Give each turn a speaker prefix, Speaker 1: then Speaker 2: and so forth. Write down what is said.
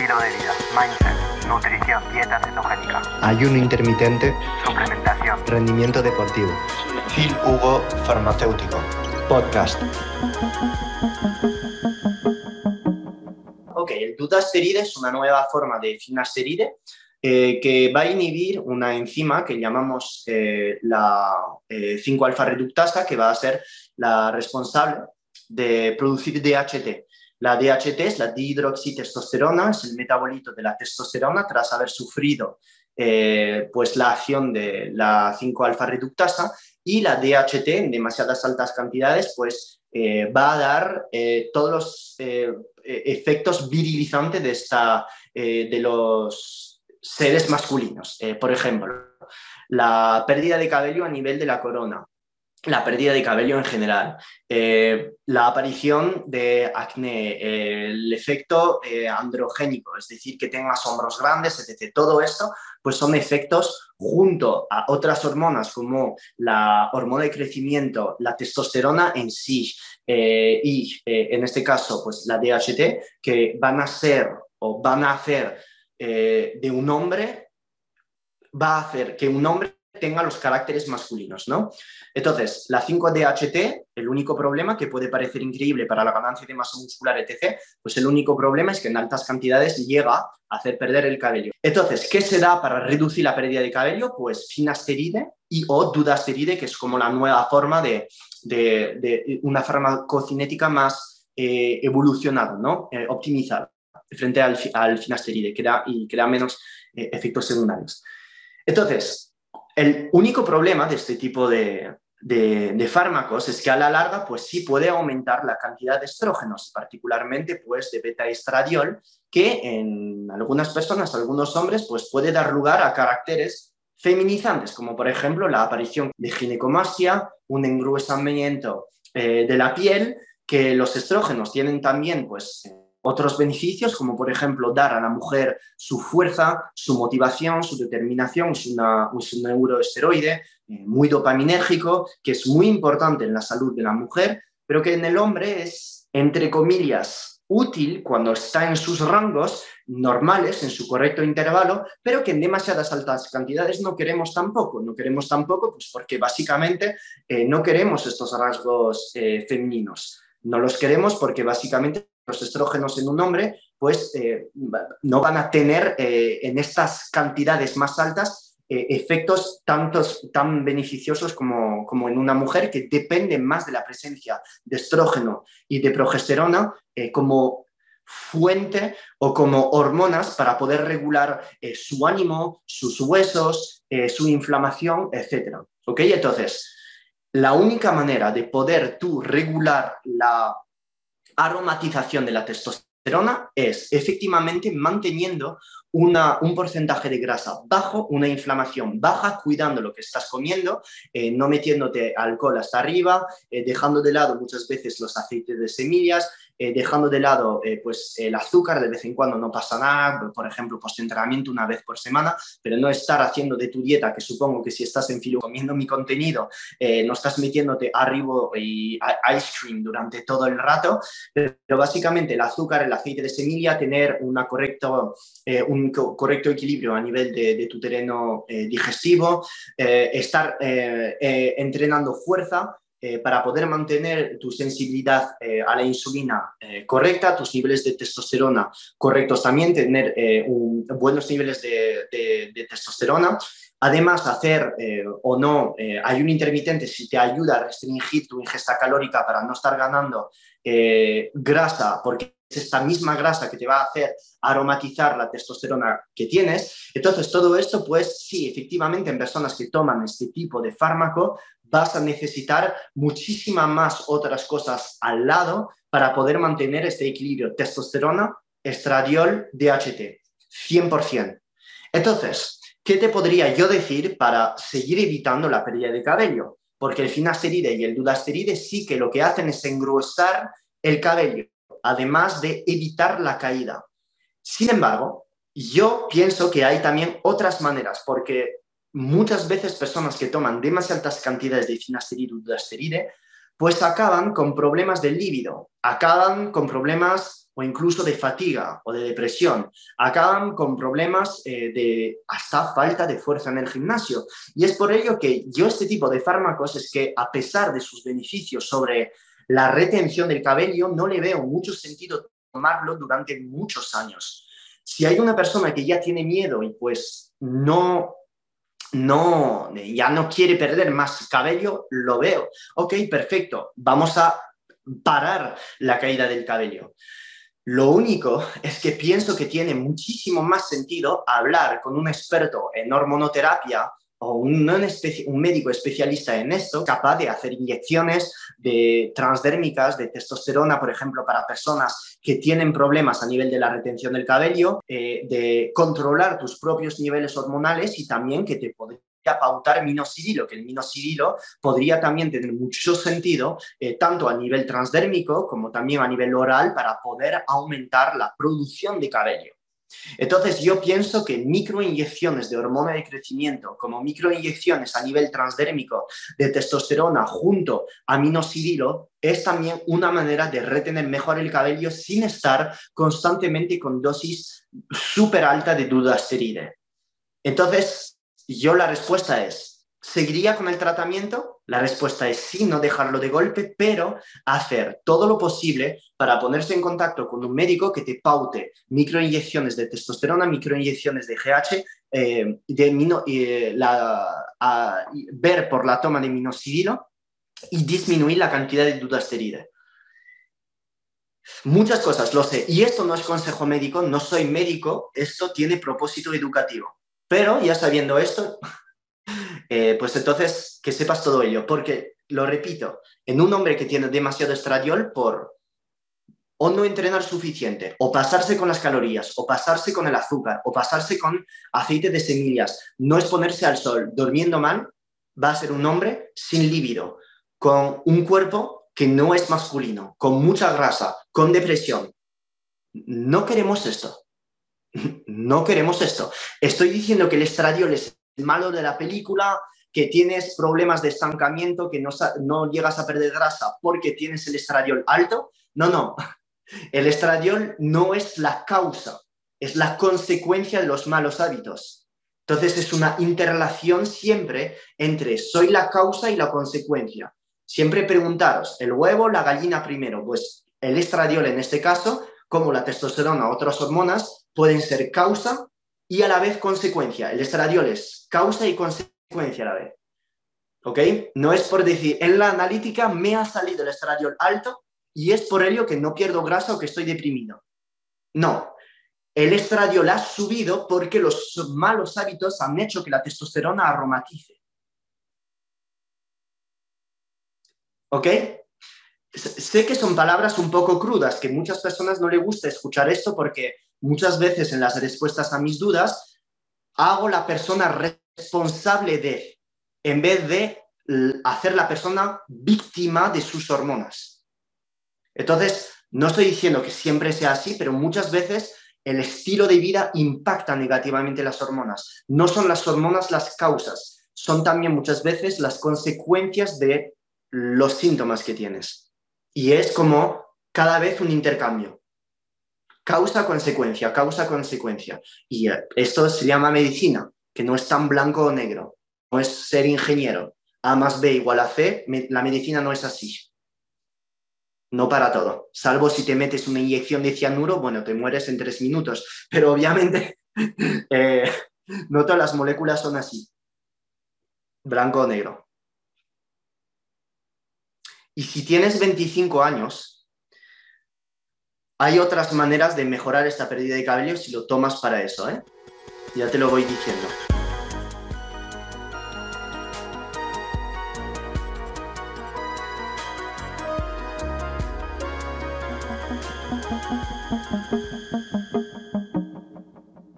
Speaker 1: estilo de vida, mindset, nutrición, dieta cetogénica,
Speaker 2: ayuno intermitente,
Speaker 1: suplementación,
Speaker 2: rendimiento deportivo. Phil Hugo Farmacéutico, podcast.
Speaker 3: Ok, el dutasteride es una nueva forma de finasteride eh, que va a inhibir una enzima que llamamos eh, la 5-alfa eh, reductasa, que va a ser la responsable de producir DHT. La DHT es la dihidroxitestosterona, es el metabolito de la testosterona tras haber sufrido pues la acción de la 5-alfa reductasa y la DHT en demasiadas altas cantidades pues va a dar todos los efectos virilizantes de, esta, de los seres masculinos. Eh, por ejemplo, la pérdida de cabello a nivel de la corona, la pérdida de cabello en general, eh, la aparición de acné, el efecto eh, androgénico, es decir, que tengas hombros grandes, etc. Todo esto pues son efectos junto a otras hormonas como la hormona de crecimiento, la testosterona en sí y en este caso pues la DHT que van a ser o van a hacer eh, de un hombre va a hacer que un hombre tenga los caracteres masculinos, ¿no? Entonces, la 5-DHT, el único problema que puede parecer increíble para la ganancia de masa muscular, etc., pues el único problema es que en altas cantidades llega a hacer perder el cabello. Entonces, ¿qué se da para reducir la pérdida de cabello? Pues finasteride y o dudasteride, que es como la nueva forma de, una farmacocinética más eh, evolucionada, ¿no? Eh, optimizada frente al, finasteride y crea menos eh, efectos secundarios. Entonces, el único problema de este tipo de, fármacos es que a la larga pues sí puede aumentar la cantidad de estrógenos, particularmente pues de beta-estradiol, que en algunas personas, algunos hombres, pues puede dar lugar a caracteres feminizantes, como por ejemplo la aparición de ginecomastia, un engruesamiento eh, de la piel, que los estrógenos tienen también pues otros beneficios, como por ejemplo dar a la mujer su fuerza, su motivación, su determinación, es, un neuroesteroide eh, muy dopaminérgico, que es muy importante en la salud de la mujer, pero que en el hombre es, entre comillas, útil cuando está en sus rangos normales, en su correcto intervalo, pero que en demasiadas altas cantidades no queremos tampoco. No queremos tampoco, pues porque básicamente eh, no queremos estos rasgos eh, femeninos. No los queremos porque básicamente los estrógenos en un hombre pues eh, no van a tener eh, en estas cantidades más altas eh, efectos tantos, tan beneficiosos como, como, en una mujer que dependen más de la presencia de estrógeno y de progesterona como fuente o como hormonas para poder regular su ánimo, sus huesos, su inflamación, etc. ¿Ok? Entonces, la única manera de poder tú regular la aromatización de la testosterona es efectivamente manteniendo un porcentaje de grasa bajo, una inflamación baja, cuidando lo que estás comiendo, eh, no metiéndote alcohol hasta arriba, eh, dejando de lado muchas veces los aceites de semillas, eh, dejando de lado eh, pues, el azúcar, de vez en cuando no pasa nada, por ejemplo, post-entrenamiento una vez por semana, pero no estar haciendo de tu dieta, que supongo que si estás en filo comiendo mi contenido, eh, no estás metiéndote arriba y ice cream durante todo el rato, pero básicamente el azúcar, el aceite de semilla, tener una correcto, un correcto equilibrio a nivel de, de tu terreno digestivo, estar entrenando fuerza, eh, para poder mantener tu sensibilidad eh, a la insulina eh, correcta, tus niveles de testosterona correctos también, tener buenos niveles de, testosterona. Además, hacer o no hay un intermitente si te ayuda a restringir tu ingesta calórica para no estar ganando grasa, porque es esta misma grasa que te va a hacer aromatizar la testosterona que tienes. Entonces, todo esto, pues sí, efectivamente, en personas que toman este tipo de fármaco, vas a necesitar muchísimas más otras cosas al lado para poder mantener este equilibrio testosterona, estradiol, DHT, 100%. Entonces, ¿qué te podría yo decir para seguir evitando la pérdida de cabello? Porque el finasteride y el dudasteride sí que lo que hacen es engrosar el cabello, además de evitar la caída. Sin embargo, yo pienso que hay también otras maneras, porque muchas veces personas que toman demasiadas cantidades de finasteride o dudasteride, pues acaban con problemas del líbido, acaban con problemas o incluso de fatiga o de depresión. Acaban con problemas eh, de hasta falta de fuerza en el gimnasio. Y es por ello que yo este tipo de fármacos es que a pesar de sus beneficios sobre la retención del cabello, no le veo mucho sentido tomarlo durante muchos años. Si hay una persona que ya tiene miedo y pues no no, ya no quiere perder más cabello, lo veo. Ok, perfecto, vamos a parar la caída del cabello. Lo único es que pienso que tiene muchísimo más sentido hablar con un experto en hormonoterapia o un, médico especialista en esto, capaz de hacer inyecciones de transdérmicas de testosterona, por ejemplo, para personas que tienen problemas a nivel de la retención del cabello, eh, de controlar tus propios niveles hormonales y también que te podría pautar minoxidilo, que el minoxidilo podría también tener mucho sentido, eh, tanto a nivel transdérmico como también a nivel oral, para poder aumentar la producción de cabello. Entonces, yo pienso que microinyecciones de hormona de crecimiento, como microinyecciones a nivel transdérmico de testosterona junto a minoxidilo, es también una manera de retener mejor el cabello sin estar constantemente con dosis súper alta de dudasteride. Entonces, yo la respuesta es, ¿Seguiría con el tratamiento? La respuesta es sí, no dejarlo de golpe, pero hacer todo lo posible para ponerse en contacto con un médico que te paute microinyecciones de testosterona, microinyecciones de GH, eh, eh, ver por la toma de minoxidilo y disminuir la cantidad de dudasteride. Muchas cosas, lo sé. Y esto no es consejo médico, no soy médico, esto tiene propósito educativo. Pero ya sabiendo esto, eh, pues entonces que sepas todo ello, porque, lo repito, en un hombre que tiene demasiado estradiol por o no entrenar suficiente, o pasarse con las calorías, o pasarse con el azúcar, o pasarse con aceite de semillas, no exponerse al sol, durmiendo mal, va a ser un hombre sin líbido, con un cuerpo que no es masculino, con mucha grasa, con depresión. No queremos esto. No queremos esto. Estoy diciendo que el estradiol es malo de la película, que tienes problemas de estancamiento, que no, no llegas a perder grasa porque tienes el estradiol alto. No, no. El estradiol no es la causa, es la consecuencia de los malos hábitos. Entonces es una interrelación siempre entre soy la causa y la consecuencia. Siempre preguntaros, ¿el huevo la gallina primero? Pues el estradiol en este caso, como la testosterona o otras hormonas, pueden ser causa y a la vez consecuencia. El estradiol es causa y consecuencia a la vez. ¿Ok? No es por decir, en la analítica me ha salido el estradiol alto y es por ello que no pierdo grasa o que estoy deprimido. No, el estradiol ha subido porque los malos hábitos han hecho que la testosterona aromatice. ¿Ok? Sé que son palabras un poco crudas, que muchas personas no les gusta escuchar esto porque muchas veces en las respuestas a mis dudas, hago la persona responsable de, en vez de hacer la persona víctima de sus hormonas. Entonces, no estoy diciendo que siempre sea así, pero muchas veces el estilo de vida impacta negativamente las hormonas. No son las hormonas las causas, son también muchas veces las consecuencias de los síntomas que tienes. Y es como cada vez un intercambio causa-consecuencia, causa-consecuencia. Y eh, esto se llama medicina, que no es tan blanco o negro, no es ser ingeniero. A más B igual a C, la medicina no es así. No para todo, salvo si te metes una inyección de cianuro, bueno, te mueres en tres minutos, pero obviamente eh, no todas las moléculas son así, blanco o negro. Y si tienes 25 años, hay otras maneras de mejorar esta pérdida de cabello si lo tomas para eso, ¿eh? Ya te lo voy diciendo.